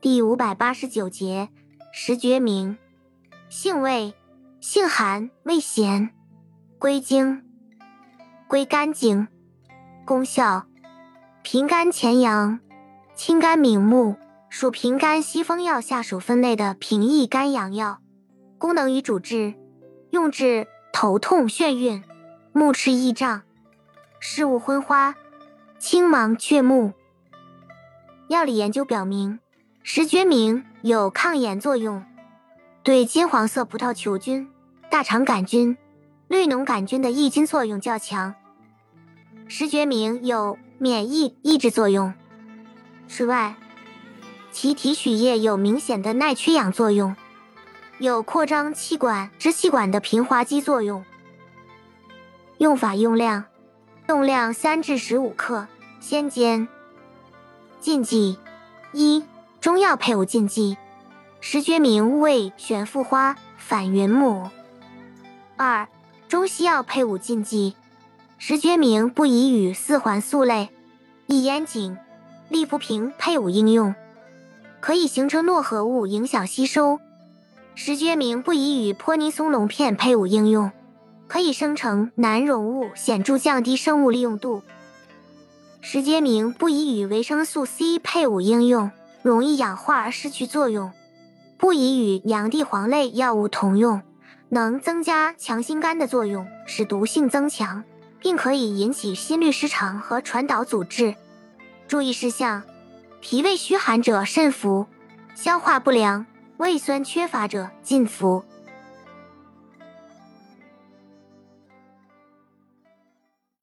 第五百八十九节，石决明，性味，性寒，味咸，归经，归肝经。功效，平肝潜阳，清肝明目，属平肝息风药下属分类的平抑肝阳药。功能与主治，用治头痛眩晕、目赤翳胀、视物昏花、青盲雀目。药理研究表明，石决明有抗炎作用，对金黄色葡萄球菌、大肠杆菌、绿脓杆菌的抑菌作用较强。石决明有免疫抑制作用。此外，其提取液有明显的耐缺氧作用，有扩张气管、支气管的平滑肌作用。用法用量：用量三至十五克，先煎。禁忌：一、中药配伍禁忌，石决明味玄附花、反云母。二、中西药配伍禁忌，石决明不宜与四环素类、异烟肼、利福平配伍应用，可以形成诺合物影响吸收。石决明不宜与泼尼松龙片配伍应用，可以生成难溶物，显著降低生物利用度。石决明不宜与维生素 C 配伍应用，容易氧化而失去作用；不宜与洋地黄类药物同用，能增加强心肝的作用，使毒性增强，并可以引起心律失常和传导阻滞。注意事项：脾胃虚寒者慎服，消化不良、胃酸缺乏者禁服。